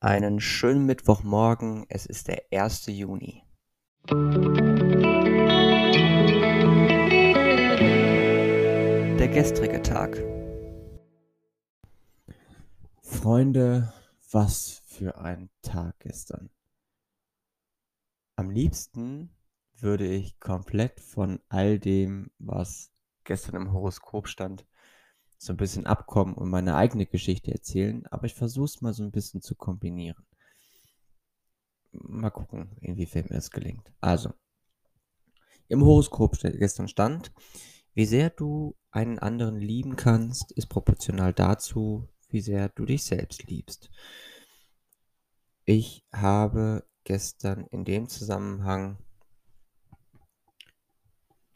Einen schönen Mittwochmorgen. Es ist der 1. Juni. Der gestrige Tag. Freunde, was für ein Tag gestern. Am liebsten würde ich komplett von all dem, was gestern im Horoskop stand, so ein bisschen abkommen und meine eigene Geschichte erzählen, aber ich versuche es mal so ein bisschen zu kombinieren. Mal gucken, inwiefern mir es gelingt. Also, im Horoskop gestern stand, wie sehr du einen anderen lieben kannst, ist proportional dazu, wie sehr du dich selbst liebst. Ich habe gestern in dem Zusammenhang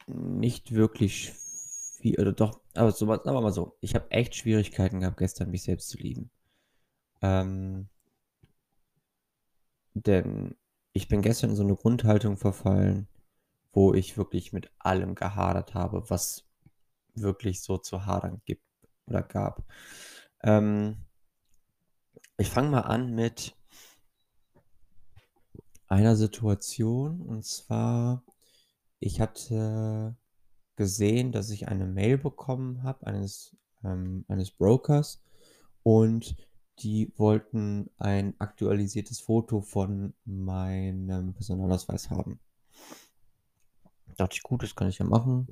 nicht wirklich viel, oder doch, aber so, sagen wir mal so, ich habe echt Schwierigkeiten gehabt, gestern mich selbst zu lieben. Ähm, denn ich bin gestern in so eine Grundhaltung verfallen, wo ich wirklich mit allem gehadert habe, was wirklich so zu hadern gibt oder gab. Ähm, ich fange mal an mit einer Situation und zwar, ich hatte gesehen, dass ich eine Mail bekommen habe eines, ähm, eines Brokers und die wollten ein aktualisiertes Foto von meinem Personalausweis haben. Da dachte ich, gut, das kann ich ja machen.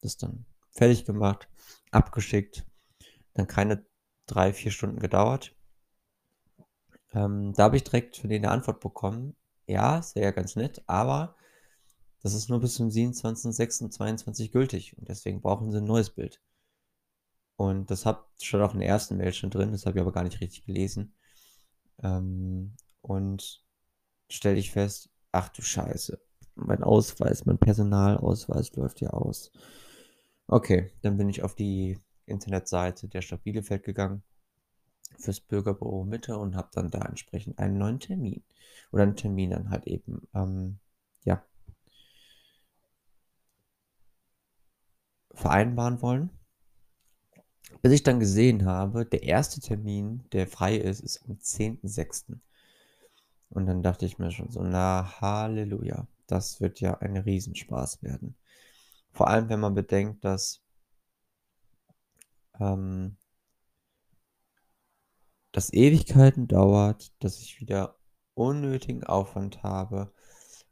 Das dann fertig gemacht, abgeschickt. Dann keine drei, vier Stunden gedauert. Ähm, da habe ich direkt von denen eine Antwort bekommen. Ja, ja ganz nett, aber das ist nur bis zum 27.06.22 gültig und deswegen brauchen sie ein neues Bild. Und das hat schon auch in der ersten Mail schon drin, das habe ich aber gar nicht richtig gelesen. Ähm, und stelle ich fest, ach du Scheiße, mein Ausweis, mein Personalausweis läuft ja aus. Okay, dann bin ich auf die Internetseite der Stadt Bielefeld gegangen fürs Bürgerbüro Mitte und habe dann da entsprechend einen neuen Termin oder einen Termin dann halt eben ähm, ja vereinbaren wollen. Bis ich dann gesehen habe, der erste Termin, der frei ist, ist am 10.06. Und dann dachte ich mir schon so, na Halleluja, das wird ja ein Riesenspaß werden. Vor allem, wenn man bedenkt, dass ähm, das Ewigkeiten dauert, dass ich wieder unnötigen Aufwand habe,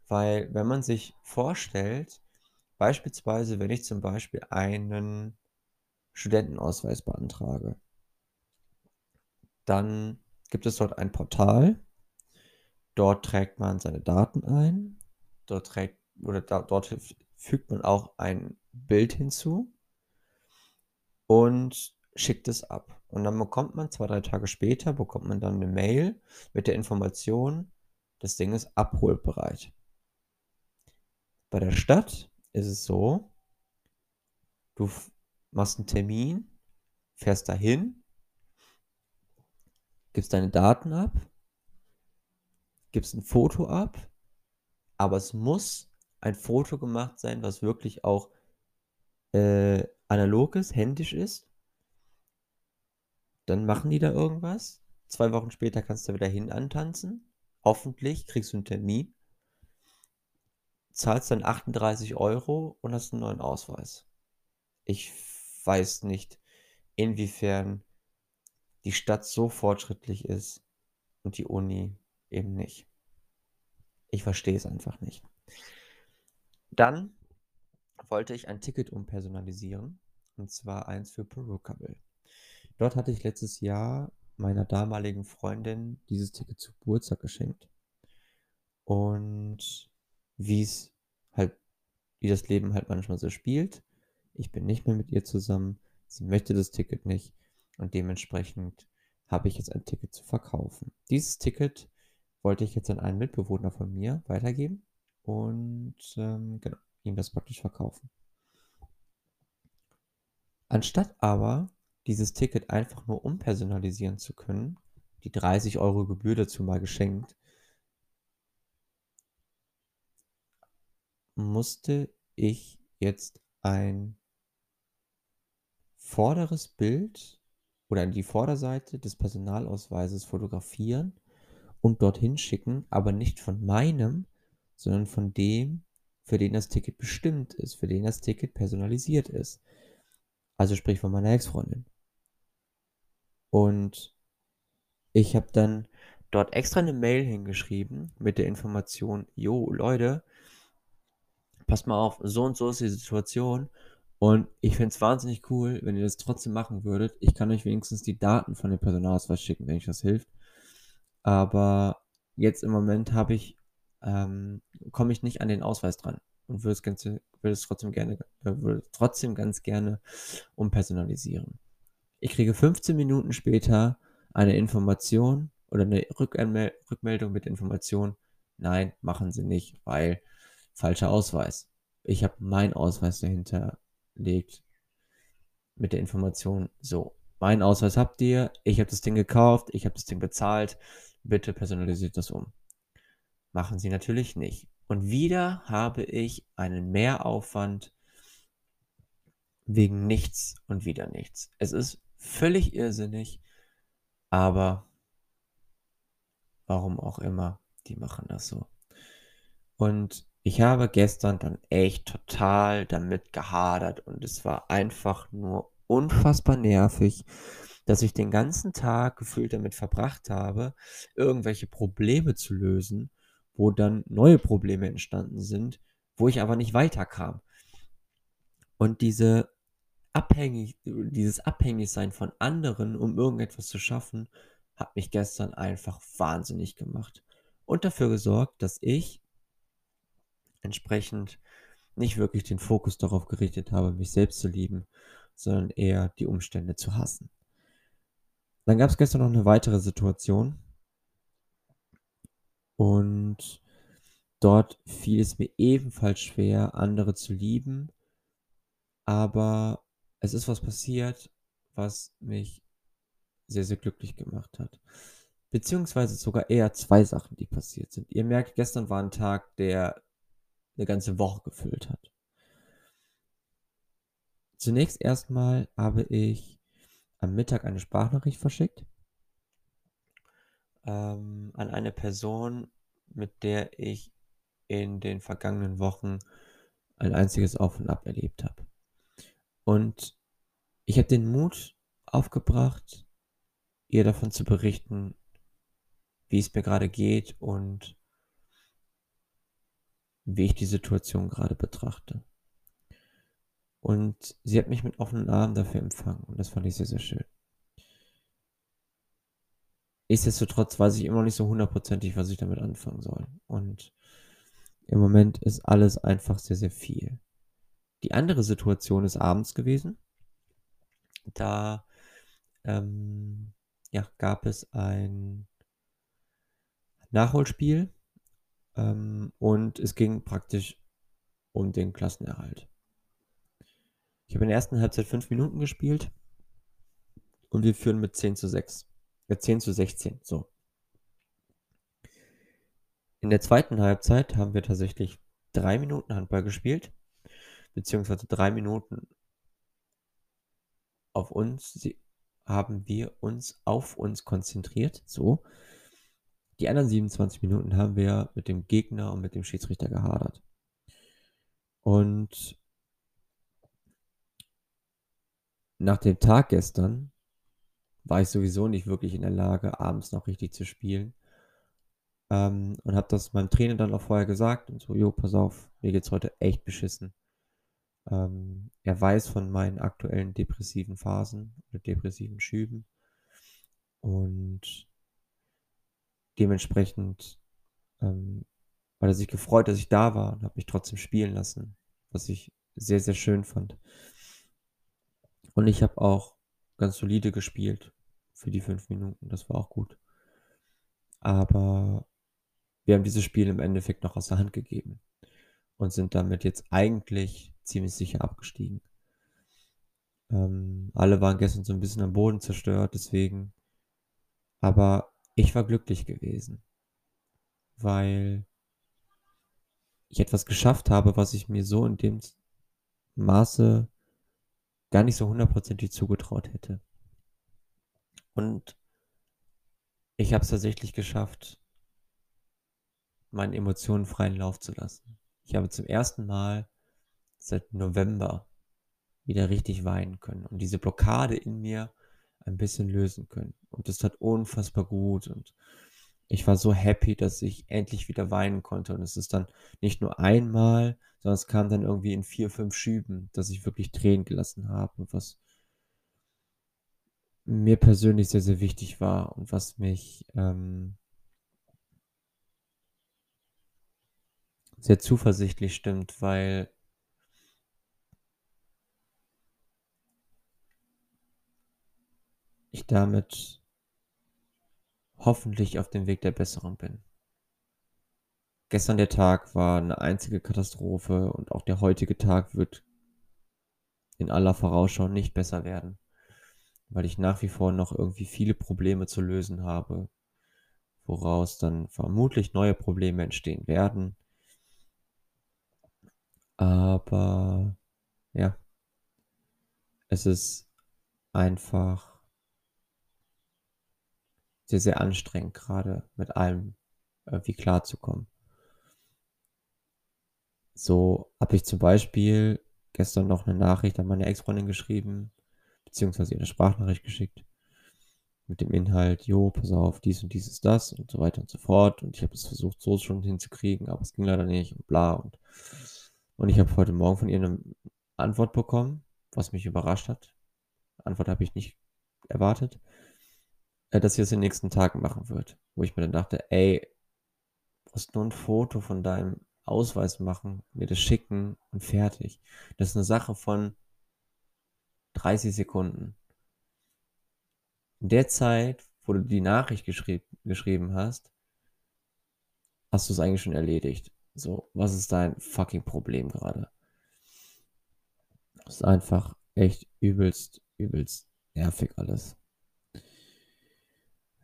weil wenn man sich vorstellt, Beispielsweise, wenn ich zum Beispiel einen Studentenausweis beantrage, dann gibt es dort ein Portal. Dort trägt man seine Daten ein. Dort trägt oder da, dort fügt man auch ein Bild hinzu und schickt es ab. Und dann bekommt man zwei, drei Tage später, bekommt man dann eine Mail mit der Information, das Ding ist abholbereit. Bei der Stadt ist es so, du machst einen Termin, fährst dahin, gibst deine Daten ab, gibst ein Foto ab, aber es muss ein Foto gemacht sein, was wirklich auch äh, analog ist, händisch ist. Dann machen die da irgendwas. Zwei Wochen später kannst du wieder hin antanzen. Hoffentlich kriegst du einen Termin zahlst dann 38 Euro und hast einen neuen Ausweis. Ich weiß nicht, inwiefern die Stadt so fortschrittlich ist und die Uni eben nicht. Ich verstehe es einfach nicht. Dann wollte ich ein Ticket umpersonalisieren, und zwar eins für Perukable. Dort hatte ich letztes Jahr meiner damaligen Freundin dieses Ticket zu Geburtstag geschenkt. Und wie es halt, wie das Leben halt manchmal so spielt. Ich bin nicht mehr mit ihr zusammen. Sie möchte das Ticket nicht. Und dementsprechend habe ich jetzt ein Ticket zu verkaufen. Dieses Ticket wollte ich jetzt an einen Mitbewohner von mir weitergeben und ähm, genau, ihm das praktisch verkaufen. Anstatt aber dieses Ticket einfach nur umpersonalisieren zu können, die 30 Euro Gebühr dazu mal geschenkt, musste ich jetzt ein vorderes Bild oder die Vorderseite des Personalausweises fotografieren und dorthin schicken, aber nicht von meinem, sondern von dem, für den das Ticket bestimmt ist, für den das Ticket personalisiert ist. Also sprich von meiner Ex-Freundin. Und ich habe dann dort extra eine Mail hingeschrieben mit der Information, jo Leute, passt mal auf, so und so ist die Situation und ich finde es wahnsinnig cool, wenn ihr das trotzdem machen würdet. Ich kann euch wenigstens die Daten von dem Personalausweis schicken, wenn euch das hilft. Aber jetzt im Moment habe ich, ähm, komme ich nicht an den Ausweis dran und würde es, ganze, würde es trotzdem gerne, äh, würde trotzdem ganz gerne umpersonalisieren. Ich kriege 15 Minuten später eine Information oder eine Rückmel Rückmeldung mit Information. Nein, machen Sie nicht, weil falscher Ausweis. Ich habe meinen Ausweis dahinter legt mit der Information, so, mein Ausweis habt ihr, ich habe das Ding gekauft, ich habe das Ding bezahlt, bitte personalisiert das um. Machen sie natürlich nicht. Und wieder habe ich einen Mehraufwand wegen nichts und wieder nichts. Es ist völlig irrsinnig, aber warum auch immer, die machen das so. Und ich habe gestern dann echt total damit gehadert und es war einfach nur unfassbar nervig, dass ich den ganzen Tag gefühlt damit verbracht habe, irgendwelche Probleme zu lösen, wo dann neue Probleme entstanden sind, wo ich aber nicht weiterkam. Und diese abhängig, dieses Abhängigsein von anderen, um irgendetwas zu schaffen, hat mich gestern einfach wahnsinnig gemacht und dafür gesorgt, dass ich entsprechend nicht wirklich den Fokus darauf gerichtet habe, mich selbst zu lieben, sondern eher die Umstände zu hassen. Dann gab es gestern noch eine weitere Situation und dort fiel es mir ebenfalls schwer, andere zu lieben, aber es ist was passiert, was mich sehr, sehr glücklich gemacht hat. Beziehungsweise sogar eher zwei Sachen, die passiert sind. Ihr merkt, gestern war ein Tag, der eine ganze Woche gefüllt hat. Zunächst erstmal habe ich am Mittag eine Sprachnachricht verschickt ähm, an eine Person, mit der ich in den vergangenen Wochen ein einziges Auf und Ab erlebt habe. Und ich habe den Mut aufgebracht, ihr davon zu berichten, wie es mir gerade geht und wie ich die Situation gerade betrachte. Und sie hat mich mit offenen Armen dafür empfangen und das fand ich sehr, sehr schön. Nichtsdestotrotz weiß ich immer noch nicht so hundertprozentig, was ich damit anfangen soll. Und im Moment ist alles einfach sehr, sehr viel. Die andere Situation ist abends gewesen. Da ähm, ja, gab es ein Nachholspiel ähm, und es ging praktisch um den Klassenerhalt. Ich habe in der ersten Halbzeit fünf Minuten gespielt und wir führen mit 10 zu 6. Ja, 10 zu 16, so. In der zweiten Halbzeit haben wir tatsächlich drei Minuten Handball gespielt, beziehungsweise drei Minuten auf uns haben wir uns auf uns konzentriert, so. Die anderen 27 Minuten haben wir mit dem Gegner und mit dem Schiedsrichter gehadert. Und nach dem Tag gestern war ich sowieso nicht wirklich in der Lage, abends noch richtig zu spielen. Ähm, und habe das meinem Trainer dann auch vorher gesagt und so, jo, pass auf, mir geht's heute echt beschissen. Ähm, er weiß von meinen aktuellen depressiven Phasen oder depressiven Schüben. Und dementsprechend ähm, hat er sich gefreut, dass ich da war und habe mich trotzdem spielen lassen, was ich sehr, sehr schön fand. Und ich habe auch ganz solide gespielt für die fünf Minuten. Das war auch gut. Aber wir haben dieses Spiel im Endeffekt noch aus der Hand gegeben und sind damit jetzt eigentlich ziemlich sicher abgestiegen. Ähm, alle waren gestern so ein bisschen am Boden zerstört, deswegen. Aber ich war glücklich gewesen, weil ich etwas geschafft habe, was ich mir so in dem Maße gar nicht so hundertprozentig zugetraut hätte. Und ich habe es tatsächlich geschafft, meinen Emotionen freien Lauf zu lassen. Ich habe zum ersten Mal seit November wieder richtig weinen können und diese Blockade in mir ein bisschen lösen können. Und das tat unfassbar gut und ich war so happy, dass ich endlich wieder weinen konnte. Und es ist dann nicht nur einmal, sondern es kam dann irgendwie in vier, fünf Schüben, dass ich wirklich Tränen gelassen habe, was mir persönlich sehr, sehr wichtig war und was mich ähm, sehr zuversichtlich stimmt, weil ich damit hoffentlich auf dem Weg der Besserung bin. Gestern der Tag war eine einzige Katastrophe und auch der heutige Tag wird in aller Vorausschau nicht besser werden, weil ich nach wie vor noch irgendwie viele Probleme zu lösen habe, woraus dann vermutlich neue Probleme entstehen werden. Aber ja, es ist einfach sehr, sehr anstrengend, gerade mit allem irgendwie klarzukommen. So habe ich zum Beispiel gestern noch eine Nachricht an meine Ex-Freundin geschrieben, beziehungsweise ihr eine Sprachnachricht geschickt mit dem Inhalt, jo, pass auf, dies und dies ist das und so weiter und so fort. Und ich habe es versucht, so schon hinzukriegen, aber es ging leider nicht und bla. Und, und ich habe heute Morgen von ihr eine Antwort bekommen, was mich überrascht hat. Antwort habe ich nicht erwartet äh, dass sie es in den nächsten Tagen machen wird. Wo ich mir dann dachte, ey, musst nur ein Foto von deinem Ausweis machen, mir das schicken und fertig. Das ist eine Sache von 30 Sekunden. In der Zeit, wo du die Nachricht geschrieb, geschrieben hast, hast du es eigentlich schon erledigt. So, was ist dein fucking Problem gerade? Das ist einfach echt übelst, übelst nervig alles.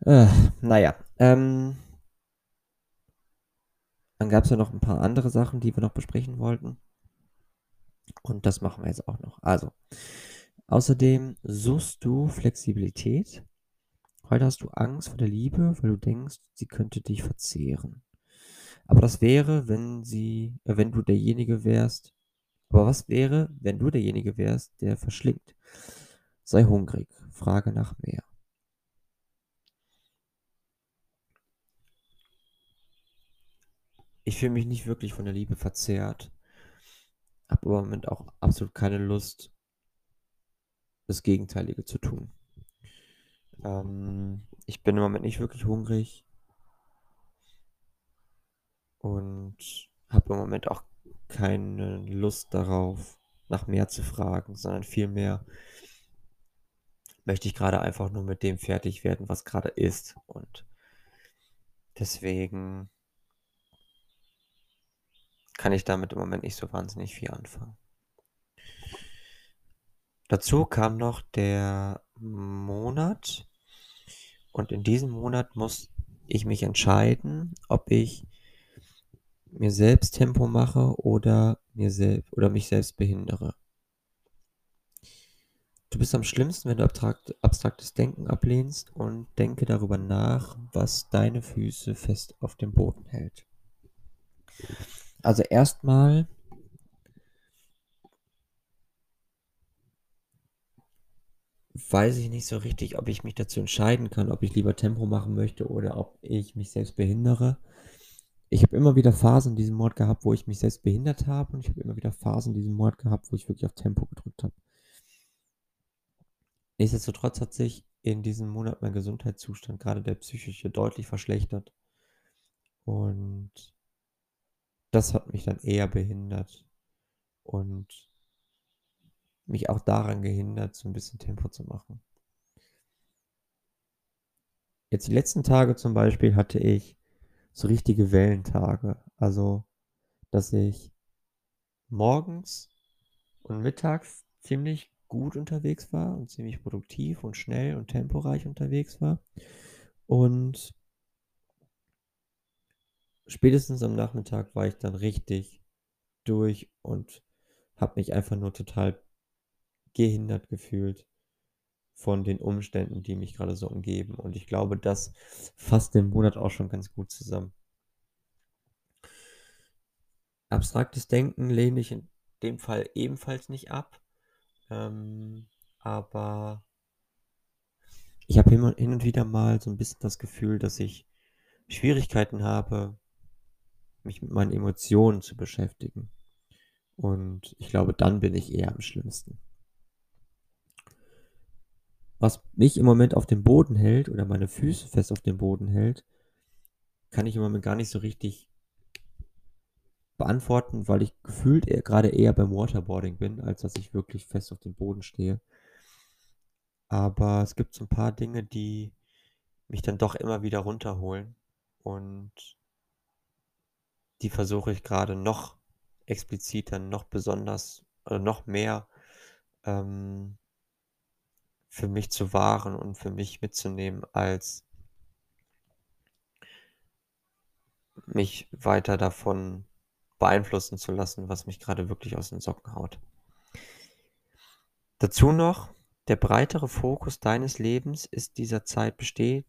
Äh, naja, ähm, dann gab es ja noch ein paar andere Sachen, die wir noch besprechen wollten. Und das machen wir jetzt auch noch. Also, außerdem suchst du Flexibilität. Heute hast du Angst vor der Liebe, weil du denkst, sie könnte dich verzehren. Aber das wäre, wenn sie, äh, wenn du derjenige wärst. Aber was wäre, wenn du derjenige wärst, der verschlingt? Sei hungrig, frage nach mehr. Ich fühle mich nicht wirklich von der Liebe verzehrt. Habe aber im Moment auch absolut keine Lust, das Gegenteilige zu tun. Ähm, ich bin im Moment nicht wirklich hungrig und habe im Moment auch keine Lust darauf, nach mehr zu fragen, sondern vielmehr möchte ich gerade einfach nur mit dem fertig werden, was gerade ist. Und deswegen kann ich damit im Moment nicht so wahnsinnig viel anfangen. Dazu kam noch der Monat und in diesem Monat muss ich mich entscheiden, ob ich mir selbst Tempo mache oder mir selbst oder mich selbst behindere. Du bist am schlimmsten, wenn du abstrakt, abstraktes Denken ablehnst und denke darüber nach, was deine Füße fest auf dem Boden hält. Also erstmal weiß ich nicht so richtig, ob ich mich dazu entscheiden kann, ob ich lieber Tempo machen möchte oder ob ich mich selbst behindere. Ich habe immer wieder Phasen in diesem Mord gehabt, wo ich mich selbst behindert habe und ich habe immer wieder Phasen in diesem Mord gehabt, wo ich wirklich auf Tempo gedrückt habe. Nichtsdestotrotz hat sich in diesem Monat mein Gesundheitszustand, gerade der psychische, deutlich verschlechtert. Und das hat mich dann eher behindert und mich auch daran gehindert, so ein bisschen Tempo zu machen. Jetzt die letzten Tage zum Beispiel hatte ich so richtige Wellentage. Also, dass ich morgens und mittags ziemlich gut unterwegs war und ziemlich produktiv und schnell und temporeich unterwegs war. Und spätestens am Nachmittag war ich dann richtig durch und habe mich einfach nur total gehindert gefühlt von den Umständen, die mich gerade so umgeben. Und ich glaube, das fasst den Monat auch schon ganz gut zusammen. Abstraktes Denken lehne ich in dem Fall ebenfalls nicht ab. Ähm, aber ich habe hin und, hin und wieder mal so ein bisschen das Gefühl, dass ich Schwierigkeiten habe, mich mit meinen Emotionen zu beschäftigen. Und ich glaube, dann bin ich eher am schlimmsten. Was mich im Moment auf dem Boden hält oder meine Füße fest auf dem Boden hält, kann ich im Moment gar nicht so richtig beantworten, weil ich gefühlt eher, gerade eher beim Waterboarding bin, als dass ich wirklich fest auf dem Boden stehe. Aber es gibt so ein paar Dinge, die mich dann doch immer wieder runterholen und die versuche ich gerade noch expliziter, noch besonders oder noch mehr ähm, für mich zu wahren und für mich mitzunehmen, als mich weiter davon beeinflussen zu lassen, was mich gerade wirklich aus den Socken haut. Dazu noch, der breitere Fokus deines Lebens ist dieser Zeit besteht.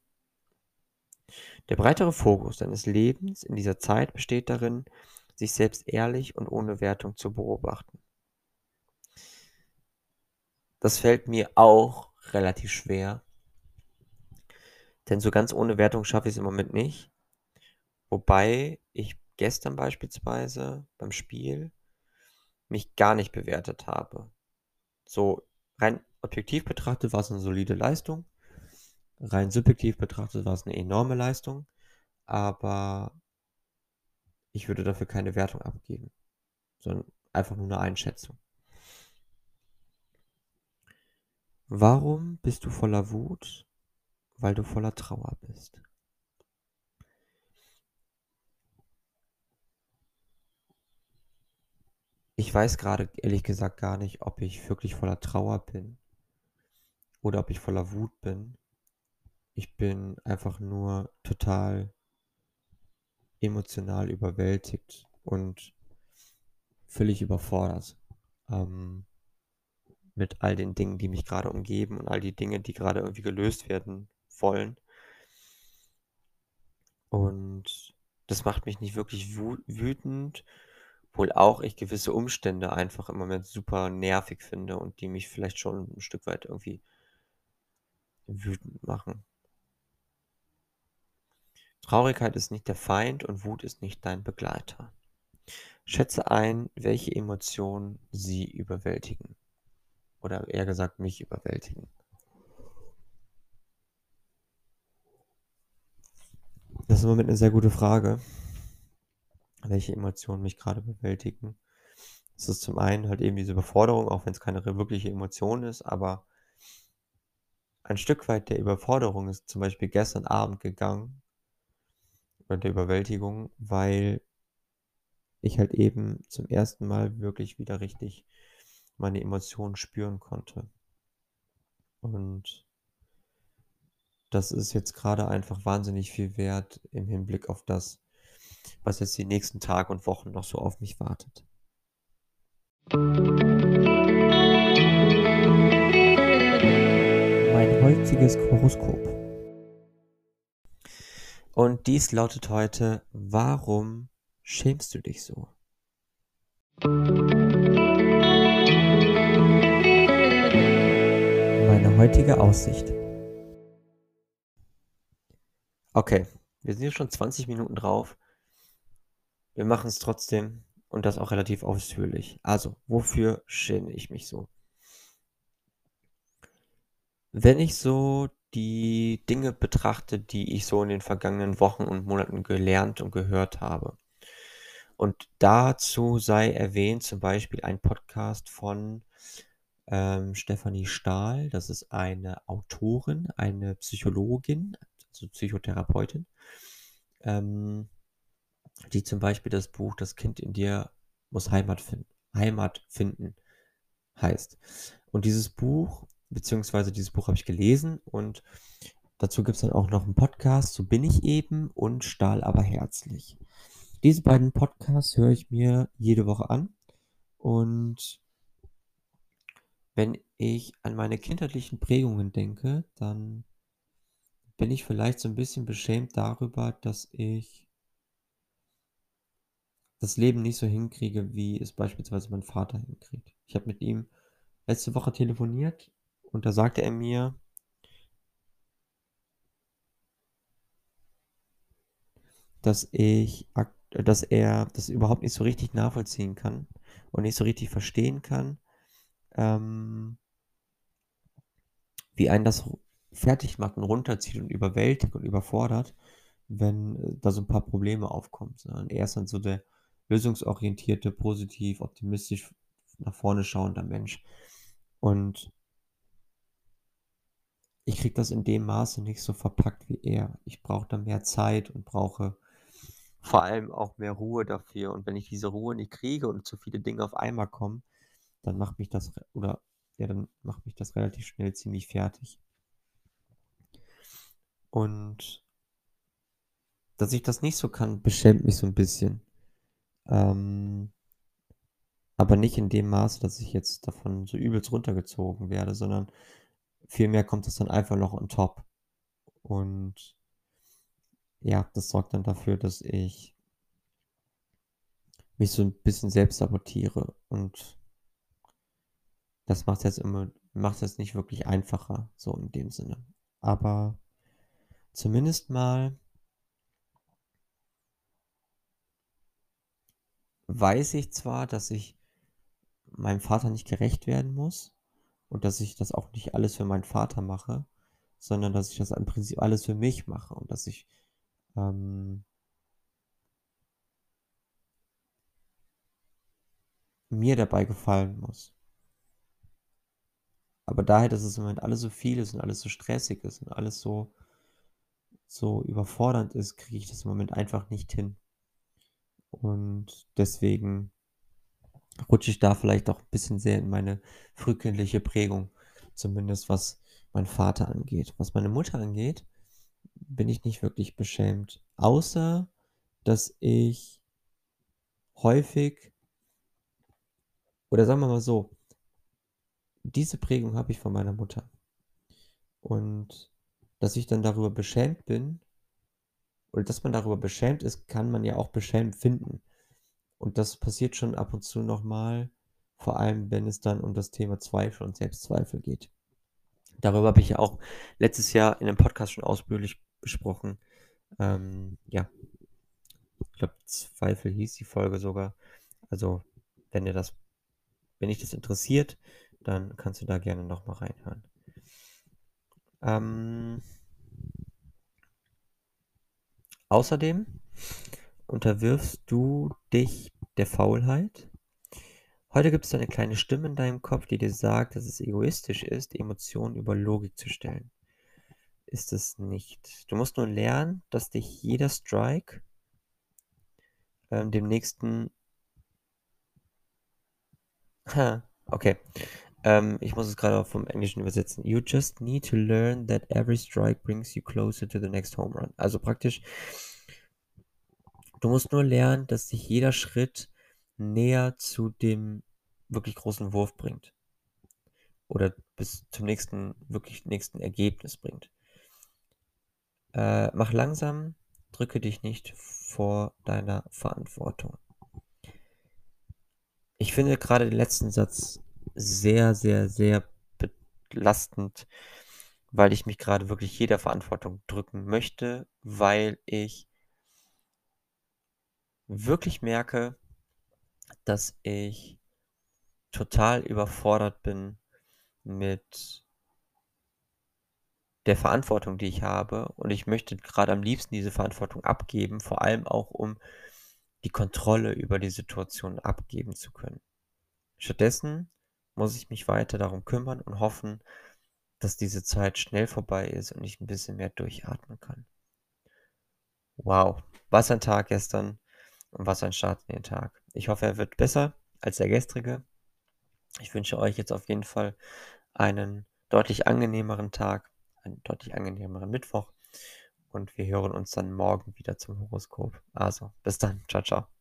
Der breitere Fokus deines Lebens in dieser Zeit besteht darin, sich selbst ehrlich und ohne Wertung zu beobachten. Das fällt mir auch relativ schwer, denn so ganz ohne Wertung schaffe ich es im Moment nicht. Wobei ich gestern beispielsweise beim Spiel mich gar nicht bewertet habe. So rein objektiv betrachtet war es eine solide Leistung. Rein subjektiv betrachtet war es eine enorme Leistung. Aber ich würde dafür keine Wertung abgeben, sondern einfach nur eine Einschätzung. Warum bist du voller Wut? Weil du voller Trauer bist. Ich weiß gerade ehrlich gesagt gar nicht, ob ich wirklich voller Trauer bin oder ob ich voller Wut bin. Ich bin einfach nur total emotional überwältigt und völlig überfordert ähm, mit all den Dingen, die mich gerade umgeben und all die Dinge, die gerade irgendwie gelöst werden wollen. Und das macht mich nicht wirklich wütend, obwohl auch ich gewisse Umstände einfach im Moment super nervig finde und die mich vielleicht schon ein Stück weit irgendwie wütend machen. Traurigkeit ist nicht der Feind und Wut ist nicht dein Begleiter. Schätze ein, welche Emotionen sie überwältigen. Oder eher gesagt, mich überwältigen. Das ist im Moment eine sehr gute Frage welche Emotionen mich gerade bewältigen. Es ist zum einen halt eben diese Überforderung, auch wenn es keine wirkliche Emotion ist, aber ein Stück weit der Überforderung ist zum Beispiel gestern Abend gegangen, oder der Überwältigung, weil ich halt eben zum ersten Mal wirklich wieder richtig meine Emotionen spüren konnte. Und das ist jetzt gerade einfach wahnsinnig viel wert im Hinblick auf das, was jetzt die nächsten Tage und Wochen noch so auf mich wartet. Mein heutiges Horoskop. Und dies lautet heute, warum schämst du dich so? Meine heutige Aussicht. Okay, wir sind jetzt schon 20 Minuten drauf. Wir machen es trotzdem und das auch relativ ausführlich. Also, wofür schäme ich mich so? Wenn ich so die Dinge betrachte, die ich so in den vergangenen Wochen und Monaten gelernt und gehört habe. Und dazu sei erwähnt zum Beispiel ein Podcast von ähm, Stefanie Stahl. Das ist eine Autorin, eine Psychologin, also Psychotherapeutin. Ähm, die zum Beispiel das Buch Das Kind in dir muss Heimat finden, Heimat finden heißt. Und dieses Buch, beziehungsweise dieses Buch habe ich gelesen und dazu gibt es dann auch noch einen Podcast, so bin ich eben und Stahl aber herzlich. Diese beiden Podcasts höre ich mir jede Woche an und wenn ich an meine kindheitlichen Prägungen denke, dann bin ich vielleicht so ein bisschen beschämt darüber, dass ich das Leben nicht so hinkriege, wie es beispielsweise mein Vater hinkriegt. Ich habe mit ihm letzte Woche telefoniert und da sagte er mir dass ich dass er das überhaupt nicht so richtig nachvollziehen kann und nicht so richtig verstehen kann, ähm wie einen das fertig macht und runterzieht und überwältigt und überfordert, wenn, äh, da so 'n paar Probleme aufkommen, sondern er ist dann so der lösungsorientierte, positiv, optimistisch nach vorne schauender Mensch. Und ich kriege das in dem Maße nicht so verpackt wie er. Ich brauche da mehr Zeit und brauche vor allem auch mehr Ruhe dafür. Und wenn ich diese Ruhe nicht kriege und zu viele Dinge auf einmal kommen, dann macht mich das oder ja, dann macht mich das relativ schnell ziemlich fertig. Und dass ich das nicht so kann, beschämt mich so 'n bisschen. Ähm aber nicht in dem Maße, dass ich jetzt davon so übelst runtergezogen werde, sondern vielmehr kommt das dann einfach noch on top. Und ja, das sorgt dann dafür, dass ich mich so 'n bisschen selbst sabotiere und das macht's jetzt immer macht's jetzt nicht wirklich einfacher, so in dem Sinne. Aber zumindest mal weiß ich zwar, dass ich meinem Vater nicht gerecht werden muss und dass ich das auch nicht alles für meinen Vater mache, sondern dass ich das im Prinzip alles für mich mache und dass ich, ähm mir dabei gefallen muss. Aber daher, dass es im Moment alles so viel ist und alles so stressig ist und alles so so überfordernd ist, kriege ich das im Moment einfach nicht hin. Und deswegen rutsche ich da vielleicht auch 'n bisschen sehr in meine frühkindliche Prägung, zumindest was meinen Vater angeht. Was meine Mutter angeht, bin ich nicht wirklich beschämt, außer dass ich häufig oder sagen wir mal so diese Prägung habe ich von meiner Mutter. Und dass ich dann darüber beschämt bin oder dass man darüber beschämt ist, kann man ja auch beschämend finden. Und das passiert schon ab und zu noch mal, vor allem, wenn es dann um das Thema Zweifel und Selbstzweifel geht. Darüber habe ich ja auch letztes Jahr in 'nem Podcast schon ausführlich gesprochen. Ähm, ja. Ich glaube, Zweifel hieß die Folge sogar. Also, wenn dir das wenn dich das interessiert, dann kannst du da gerne noch mal reinhören. Ähm außerdem unterwirfst du dich der Faulheit. Heute gibt's da 'ne kleine Stimme in deinem Kopf, die dir sagt, dass es egoistisch ist, Emotionen über Logik zu stellen. Ist es nicht. Du musst nur lernen, dass dich jeder Strike ähm, dem nächsten Okay. Ähm, ich muss es grade auch vom Englischen übersetzen. You just need to learn that every strike brings you closer to the next home run. Also praktisch du musst nur lernen, dass dich jeder Schritt näher zu dem wirklich großen Wurf bringt. Oder bis zum nächsten wirklich nächsten Ergebnis bringt. Äh, mach langsam, drücke dich nicht vor deiner Verantwortung. Ich finde grade den letzten Satz sehr, sehr, sehr belastend, weil ich mich grade wirklich jeder Verantwortung drücken möchte, weil ich wirklich merke, dass ich total überfordert bin mit der Verantwortung, die ich habe. Und ich möchte grade am liebsten diese Verantwortung abgeben, vor allem auch, um die Kontrolle über die Situation abgeben zu können. Stattdessen muss ich mich weiter darum kümmern und hoffen, dass diese Zeit schnell vorbei ist und ich 'n bisschen mehr durchatmen kann. Wow, was ein Tag gestern und was ein Start in den Tag. Ich hoffe, er wird besser als der gestrige. Ich wünsche euch jetzt auf jeden Fall einen deutlich angenehmeren Tag, einen deutlich angenehmeren Mittwoch und wir hören uns dann morgen wieder zum Horoskop. Also, bis dann. Tschau, tschau.